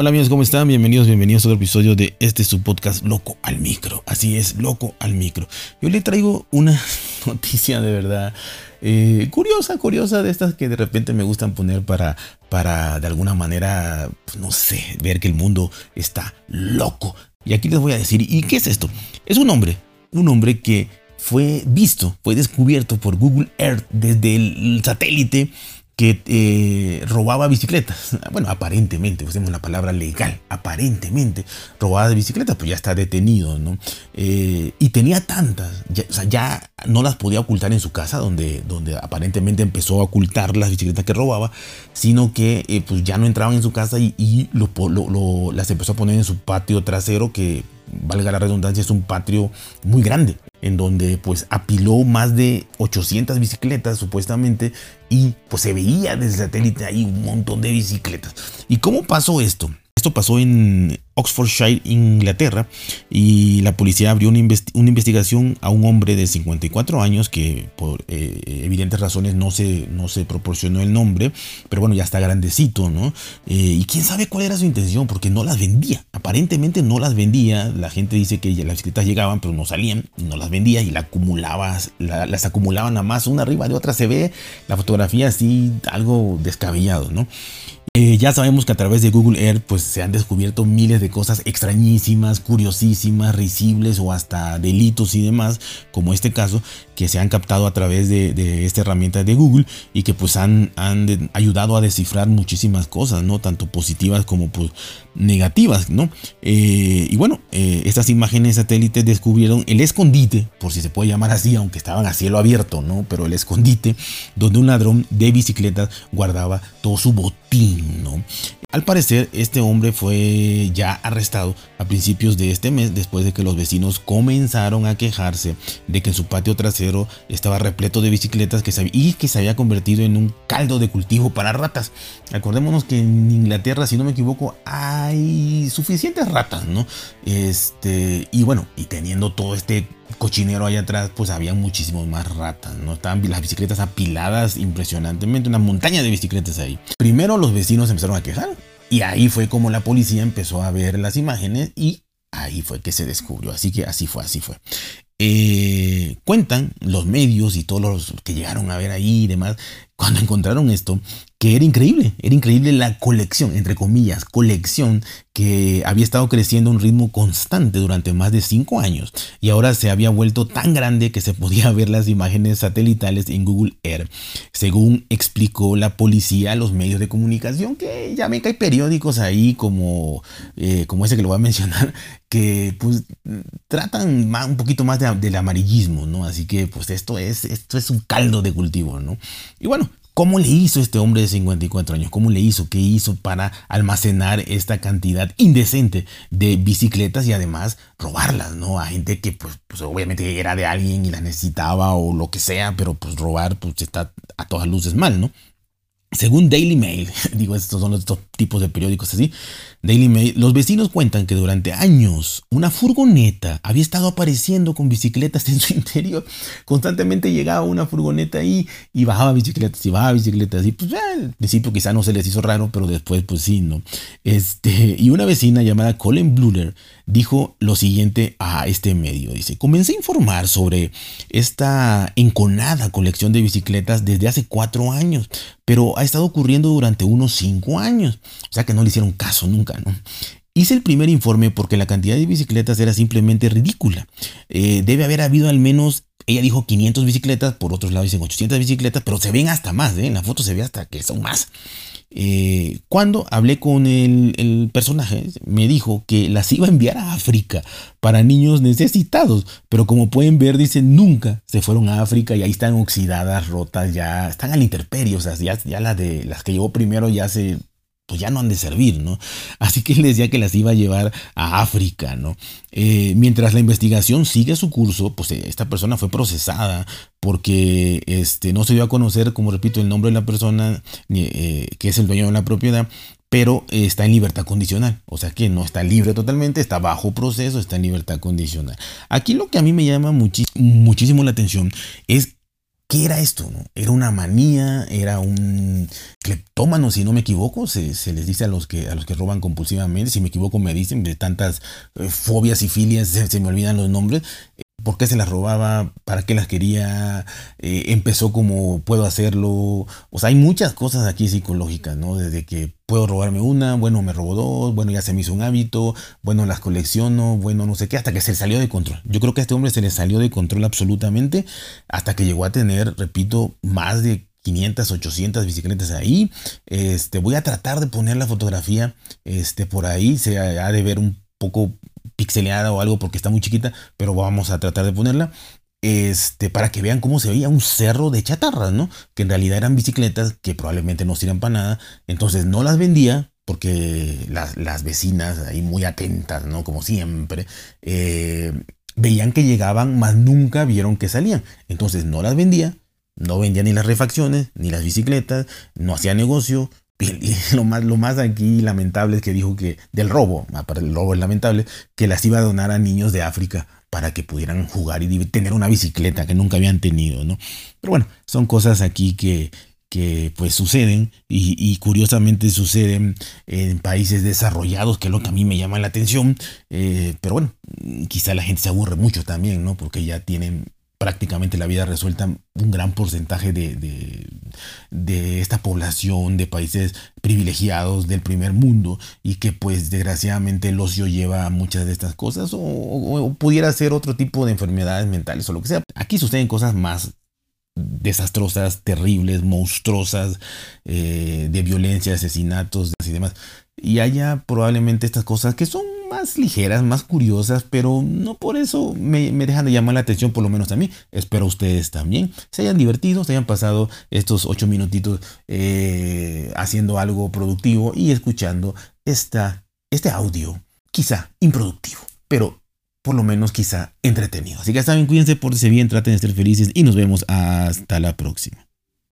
Hola amigos, ¿cómo están? Bienvenidos, bienvenidos a otro episodio de este su podcast Loco al Micro. Así es, Loco al Micro. Yo le traigo una noticia de verdad eh, curiosa, curiosa de estas que de repente me gustan poner para, para de alguna manera, pues, no sé, ver que el mundo está loco. Y aquí les voy a decir, ¿y qué es esto? Es un hombre, un hombre que fue visto, fue descubierto por Google Earth desde el satélite que eh, robaba bicicletas. Bueno, aparentemente, usemos la palabra legal, aparentemente robaba bicicletas, pues ya está detenido, ¿no? Eh, y tenía tantas, ya, o sea, ya no las podía ocultar en su casa, donde, donde aparentemente empezó a ocultar las bicicletas que robaba, sino que eh, pues ya no entraban en su casa y, las empezó a poner en su patio trasero, que valga la redundancia, es un patio muy grande en donde pues apiló más de 800 bicicletas supuestamente y pues se veía desde el satélite ahí un montón de bicicletas. ¿Y cómo pasó esto? Esto pasó en Oxfordshire, Inglaterra, y la policía abrió una, investigación a un hombre de 54 años que por eh, evidentes razones no se, no se proporcionó el nombre, pero bueno, ya está grandecito, ¿no? Eh, y quién sabe cuál era su intención, porque no las vendía, aparentemente no las vendía, la gente dice que las bicicletas llegaban, pero no salían, no las vendía y la acumulaba, las acumulaban a más, una arriba de otra, se ve la fotografía así, algo descabellado, ¿no? Eh, ya sabemos que a través de Google Earth pues se han descubierto miles de cosas extrañísimas, curiosísimas, risibles o hasta delitos y demás, como este caso, que se han captado a través de, esta herramienta de Google y que pues han, ayudado a descifrar muchísimas cosas, ¿no? Tanto positivas como pues negativas, ¿no? Eh, y bueno, eh, estas imágenes satélites descubrieron el escondite, por si se puede llamar así, aunque estaban a cielo abierto, ¿no? Pero el escondite donde un ladrón de bicicletas guardaba todo su botín al parecer, este hombre fue ya arrestado a principios de este mes después de que los vecinos comenzaron a quejarse de que en su patio trasero estaba repleto de bicicletas que y que se había convertido en un caldo de cultivo para ratas. Acordémonos que en Inglaterra, si no me equivoco, hay suficientes ratas, ¿no? Este, y bueno, y teniendo todo este cochinero ahí atrás, pues había muchísimos más ratas, ¿no? Estaban las bicicletas apiladas impresionantemente, una montaña de bicicletas ahí. Primero los vecinos empezaron a quejar y ahí fue como la policía empezó a ver las imágenes y ahí fue que se descubrió. Así que así fue, así fue. Eh, cuentan los medios y todos los que llegaron a ver ahí y demás, cuando encontraron esto, que era increíble, era increíble la colección, entre comillas, colección que había estado creciendo a un ritmo constante durante más de cinco años y ahora se había vuelto tan grande que se podía ver las imágenes satelitales en Google Earth, según explicó la policía a los medios de comunicación, que ya ven que hay periódicos ahí como, eh, como ese que lo voy a mencionar, que pues tratan un poquito más del amarillismo, ¿no? Así que pues esto es, esto es un caldo de cultivo, ¿no? Y bueno, ¿Cómo le hizo este hombre de 54 años? ¿Cómo le hizo? ¿Qué hizo para almacenar esta cantidad indecente de bicicletas y además robarlas, ¿no? A gente que pues, pues obviamente era de alguien y la necesitaba o lo que sea, pero pues robar pues está a todas luces mal, ¿no? Según Daily Mail, digo, estos son estos tipos de periódicos así, Daily Mail, los vecinos cuentan que durante años una furgoneta había estado apareciendo con bicicletas en su interior. Constantemente llegaba una furgoneta ahí y bajaba bicicletas y bajaba bicicletas. Y pues al principio quizá no se les hizo raro, pero después pues sí, ¿no? Este, y una vecina llamada Colin Bluller dijo lo siguiente a este medio. Dice, comencé a informar sobre esta enconada colección de bicicletas desde hace cuatro años, pero ha estado ocurriendo durante unos cinco años. O sea que no le hicieron caso nunca, ¿no? Hice el primer informe porque la cantidad de bicicletas era simplemente ridícula. Eh, debe haber habido al menos, ella dijo 500 bicicletas, por otros lados dicen 800 bicicletas, pero se ven hasta más, ¿eh? en la foto se ve hasta que son más. Eh, cuando hablé con el, personaje, me dijo que las iba a enviar a África para niños necesitados, pero como pueden ver, dice, nunca se fueron a África y ahí están oxidadas, rotas, ya están al interperio, o sea, ya, ya las, de, las que llevó primero ya se pues ya no han de servir, ¿no? Así que él decía que las iba a llevar a África, ¿no? Eh, mientras la investigación sigue su curso, pues eh, esta persona fue procesada porque este, no se dio a conocer, como repito, el nombre de la persona eh, que es el dueño de la propiedad, pero está en libertad condicional. O sea que no está libre totalmente, está bajo proceso, está en libertad condicional. Aquí lo que a mí me llama muchísimo la atención es ¿Qué era esto? ¿Era una manía? ¿Era un cleptómano, si no me equivoco? Se, les dice a los, que, a los que roban compulsivamente. Si me equivoco, me dicen de tantas eh, fobias y filias, se, me olvidan los nombres. ¿Por qué se las robaba? ¿Para qué las quería? Eh, empezó como puedo hacerlo. O sea, hay muchas cosas aquí psicológicas, ¿no? Desde que puedo robarme una, bueno, me robó dos, bueno, ya se me hizo un hábito, bueno, las colecciono, bueno, no sé qué, hasta que se salió de control. Yo creo que a este hombre se le salió de control absolutamente hasta que llegó a tener, repito, más de 500, 800 bicicletas ahí. Este, voy a tratar de poner la fotografía este, por ahí. Se ha de ver un poco pixeleada o algo porque está muy chiquita, pero vamos a tratar de ponerla. Este, para que vean cómo se veía un cerro de chatarras, ¿no? Que en realidad eran bicicletas que probablemente no sirvan para nada. Entonces no las vendía porque las, vecinas ahí muy atentas, ¿no? Como siempre, eh, veían que llegaban, mas nunca vieron que salían. Entonces no las vendía, no vendía ni las refacciones, ni las bicicletas, no hacía negocio, lo más, lo más aquí lamentable es que dijo que del robo, aparte el robo es lamentable, que las iba a donar a niños de África para que pudieran jugar y tener una bicicleta que nunca habían tenido, ¿no? Pero bueno, son cosas aquí que, que pues suceden y, curiosamente suceden en países desarrollados, que es lo que a mí me llama la atención. Eh, pero bueno, quizá la gente se aburre mucho también, ¿no? Porque ya tienen prácticamente la vida resuelta un gran porcentaje de, de, esta población de países privilegiados del primer mundo y que pues desgraciadamente el ocio lleva a muchas de estas cosas o, pudiera ser otro tipo de enfermedades mentales o lo que sea. Aquí suceden cosas más desastrosas, terribles, monstruosas, eh, de violencia, asesinatos y demás. Y haya probablemente estas cosas que son más ligeras, más curiosas, pero no por eso me, dejan de llamar la atención, por lo menos a mí. Espero ustedes también se hayan divertido, se hayan pasado estos ocho minutitos eh, haciendo algo productivo y escuchando esta, este audio, quizá improductivo, pero por lo menos quizá entretenido. Así que saben, cuídense, pórtense bien, traten de ser felices y nos vemos hasta la próxima.